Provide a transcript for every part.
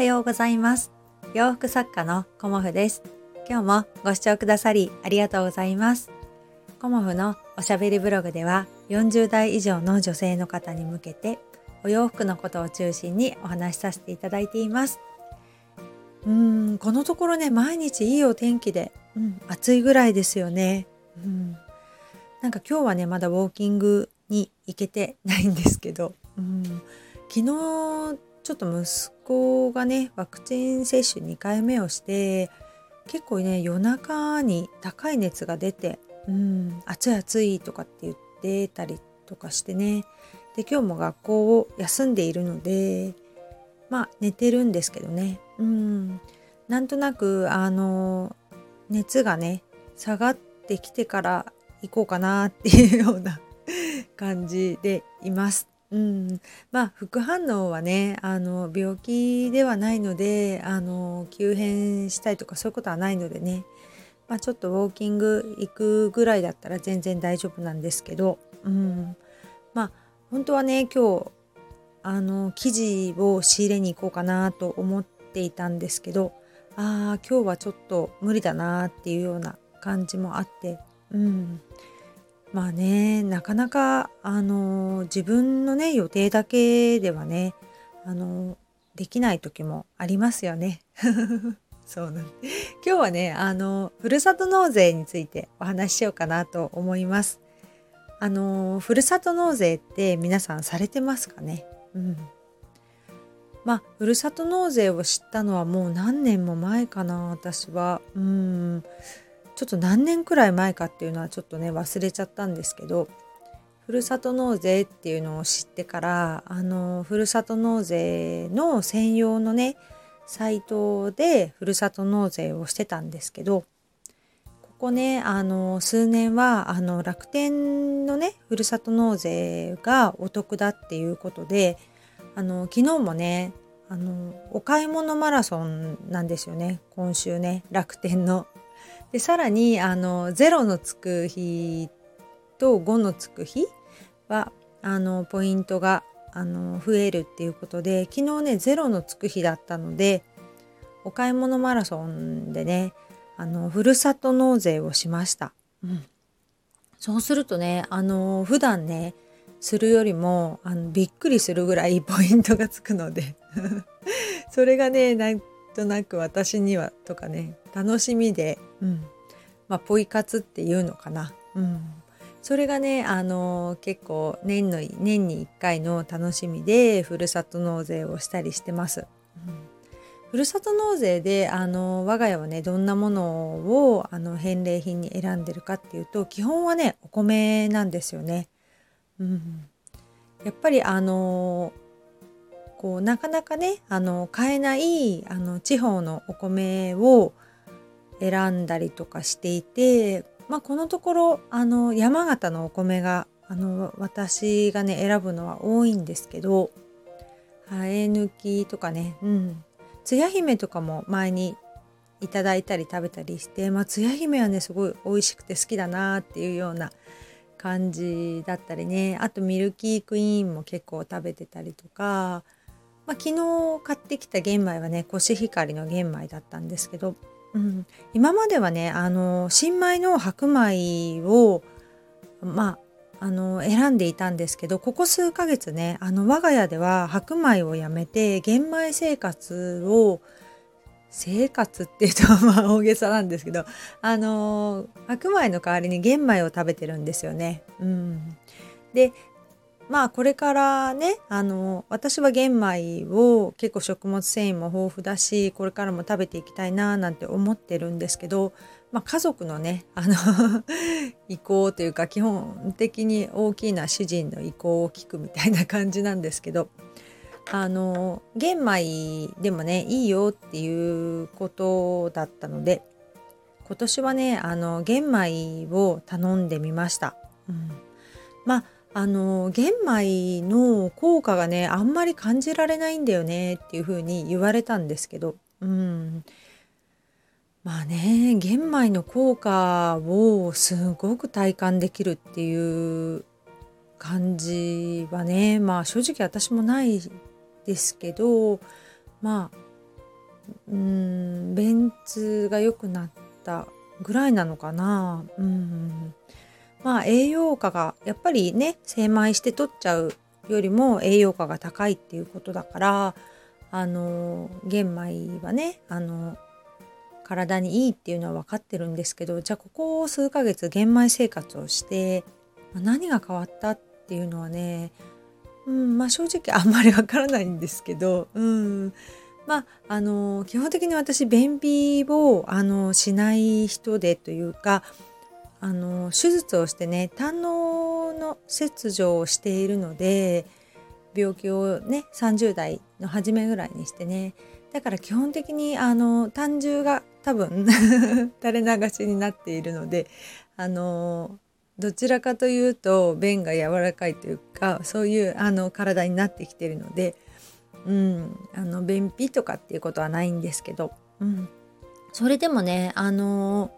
はようございます。洋服作家のコモフです。今日もご視聴くださりありがとうございます。コモフのおしゃべりブログでは40代以上の女性の方に向けてお洋服のことを中心にお話しさせていただいています。うーんこのところね毎日いいお天気で、うん、暑いぐらいですよね、うん、なんか今日はねまだウォーキングに行けてないんですけど、うん、昨日ちょっと息子がねワクチン接種2回目をして結構ね夜中に高い熱が出て、うん、暑い暑いとかって言ってたりとかしてね。で今日も学校を休んでいるのでまあ寝てるんですけどね、うん、なんとなくあの熱がね下がってきてから行こうかなっていうような感じでいます。うん、まあ副反応はねあの病気ではないのであの急変したりとかそういうことはないのでね、まあ、ちょっとウォーキング行くぐらいだったら全然大丈夫なんですけど、うん、まあ本当はね今日あの生地を仕入れに行こうかなと思っていたんですけどああ今日はちょっと無理だなっていうような感じもあって、うん、まあねなかなかあの自分のね予定だけではねあのできない時もありますよね。そうなん今日はねあのふるさと納税についてお話ししようかなと思います。あのふるさと納税って皆さんされてますかね？うん。まあふるさと納税を知ったのはもう何年も前かな私は。うんちょっと何年くらい前かっていうのはちょっとね忘れちゃったんですけどふるさと納税っていうのを知ってからあのふるさと納税の専用のねサイトでふるさと納税をしてたんですけどここねあの数年はあの楽天のねふるさと納税がお得だっていうことであの昨日もねあのお買い物マラソンなんですよね今週ね楽天の。でさらにあの0のつく日と5のつく日はあのポイントがあの増えるっていうことで昨日ね0のつく日だったのでお買い物マラソンでねあのふるさと納税をしました、うん、そうするとねあの普段ねするよりもあのびっくりするぐらいポイントがつくので それがねなんとなく私にはとかね楽しみで、うんまあ、ポイ活っていうのかな、うん、それがねあの結構年の年に1回の楽しみでふるさと納税をしたりしてます。うん、ふるさと納税であの我が家はねどんなものをあの返礼品に選んでるかっていうと基本はねお米なんですよね。うん、やっぱりあのこうなかなかねあの買えないあの地方のお米を選んだりとかしていて、まあ、このところあの山形のお米があの私がね選ぶのは多いんですけど生え抜きとかねうん。つや姫とかも前にいただいたり食べたりしてまあつや姫はねすごい美味しくて好きだなっていうような感じだったりね。あとミルキークイーンも結構食べてたりとかまあ、昨日買ってきた玄米はねコシヒカリの玄米だったんですけど、うん、今まではねあの新米の白米をまああの選んでいたんですけどここ数ヶ月ねあの我が家では白米をやめて玄米生活を生活っていうと まあ大げさなんですけどあの白米の代わりに玄米を食べてるんですよね。うん、でまあこれからねあの私は玄米を結構食物繊維も豊富だしこれからも食べていきたいななんて思ってるんですけど、まあ、家族のねあの 意向というか基本的に大きな主人の意向を聞くみたいな感じなんですけどあの玄米でもねいいよっていうことだったので今年はねあの玄米を頼んでみました。うん、まああの玄米の効果がねあんまり感じられないんだよねっていう風に言われたんですけど。うん。まあね玄米の効果をすごく体感できるっていう感じはねまあ正直私もないですけどまあうん便通が良くなったぐらいなのかな。うん。まあ栄養価がやっぱりね精米して取っちゃうよりも栄養価が高いっていうことだからあの玄米はねあの体にいいっていうのは分かってるんですけどじゃあここ数ヶ月玄米生活をして何が変わったっていうのはね、うんまあ、正直あんまり分からないんですけど、うん、まああの基本的に私便秘をあのしない人でというかあの手術をしてね胆のの切除をしているので病気をね30代の初めぐらいにしてねだから基本的にあの胆汁が多分 垂れ流しになっているのであのどちらかというと便が柔らかいというかそういうあの体になってきてるので、うん、あの便秘とかっていうことはないんですけど、うん、それでもねあの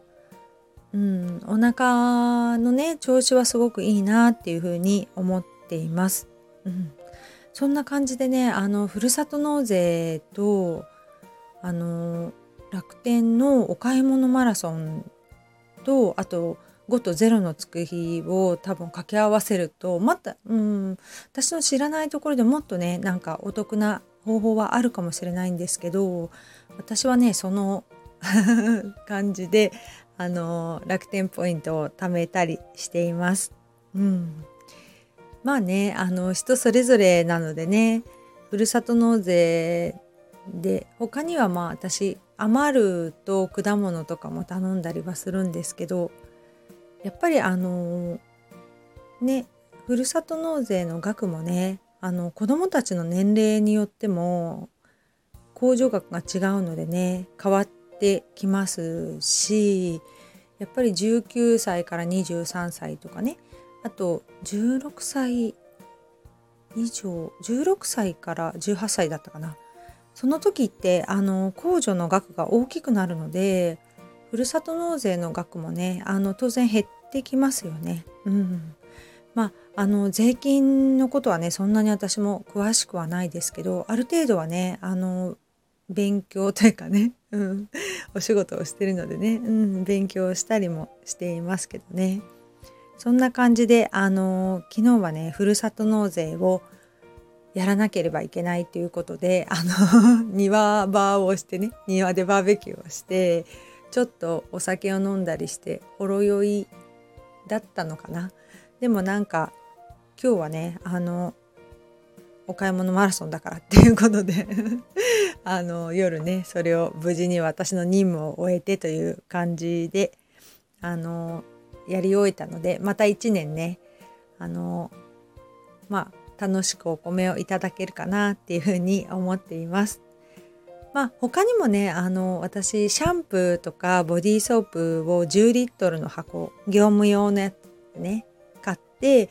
うん、お腹のね調子はすごくいいなっていうふうに思っています。うん、そんな感じでねあのふるさと納税とあの楽天のお買い物マラソンとあと5と0のつく日を多分掛け合わせるとまた、うん、私の知らないところでもっとねなんかお得な方法はあるかもしれないんですけど私はねその 感じであの楽天ポイントを貯めたりしています。うん、まあねあの人それぞれなのでねふるさと納税で他にはまあ私余ると果物とかも頼んだりはするんですけどやっぱりあのねふるさと納税の額もねあの子どもたちの年齢によっても控除額が違うのでね変わってきますしやっぱり19歳から23歳とかね。あと16歳以上16歳から18歳だったかな。その時ってあの控除の額が大きくなるのでふるさと納税の額もねあの当然減ってきますよね。うん、まああの税金のことはねそんなに私も詳しくはないですけどある程度はねあの勉強というかね、お仕事をしてるのでね、うん、勉強したりもしていますけどね。そんな感じであの昨日はねふるさと納税をやらなければいけないということであの 庭場をしてね庭でバーベキューをしてちょっとお酒を飲んだりしてほろ酔いだったのかな。でもなんか今日はねあのお買い物マラソンだからっていうことで。あの夜ねそれを無事に私の任務を終えてという感じであのやり終えたのでまた1年ねあのまあ楽しくお米をいただけるかなっていうふうに思っています。まあ他にもねあの私シャンプーとかボディーソープを10リットルの箱業務用のやつね買って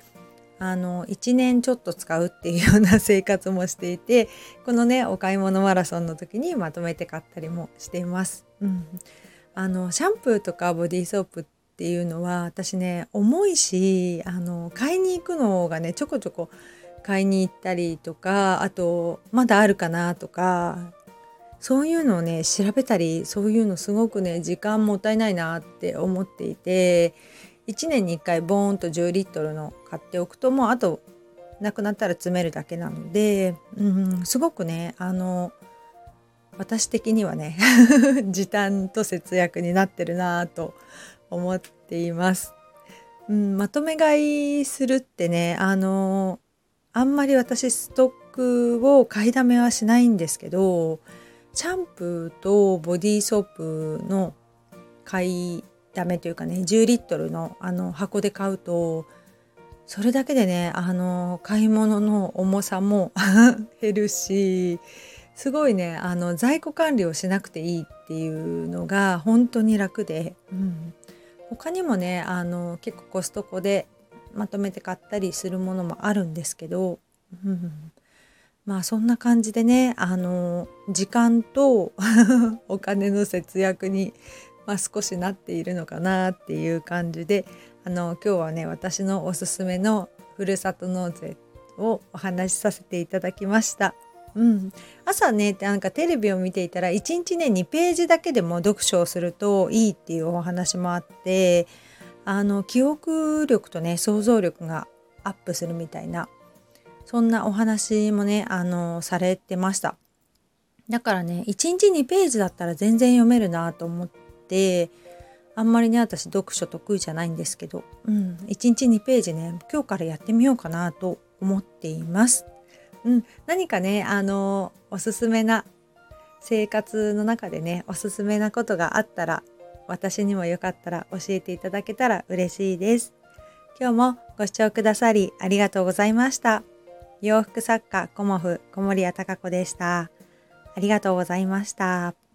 あの1年ちょっと使うっていうような生活もしていて このねお買い物マラソンの時にまとめて買ったりもしています。うん、あのシャンプーとかボディーソープっていうのは私ね重いしあの買いに行くのがねちょこちょこ買いに行ったりとかあとまだあるかなとかそういうのをね調べたりそういうのすごくね時間もったいないなって思っていて1年に1回ボーンと10リットルの買っておくともうあとなくなったら詰めるだけなので、うん、すごくねあの私的にはね 時短と節約になってるなと思っています。うん、まとめ買いするってねあのあんまり私ストックを買いだめはしないんですけどシャンプーとボディーソープの買いだめというかね10リットルのあの箱で買うとそれだけでねあの買い物の重さも 減るしすごいねあの在庫管理をしなくていいっていうのが本当に楽で、うん、他にもねあの結構コストコでまとめて買ったりするものもあるんですけど、うん、まあそんな感じでねあの時間と お金の節約に、まあ、少しなっているのかなっていう感じであの今日はね私のおすすめのふるさと納税をお話しさせていただきました。うん、朝ねなんかテレビを見ていたら1日ね2ページだけでも読書をするといいっていうお話もあってあの記憶力とね想像力がアップするみたいなそんなお話もねあのされてましただからね1日2ページだったら全然読めるなと思ってあんまりね私読書得意じゃないんですけど、うん、1日2ページね今日からやってみようかなと思っています。うん、何かねあのおすすめな生活の中でねおすすめなことがあったら私にもよかったら教えていただけたら嬉しいです。今日もご視聴くださりありがとうございました。洋服作家コモフ小森屋隆子でした。ありがとうございました。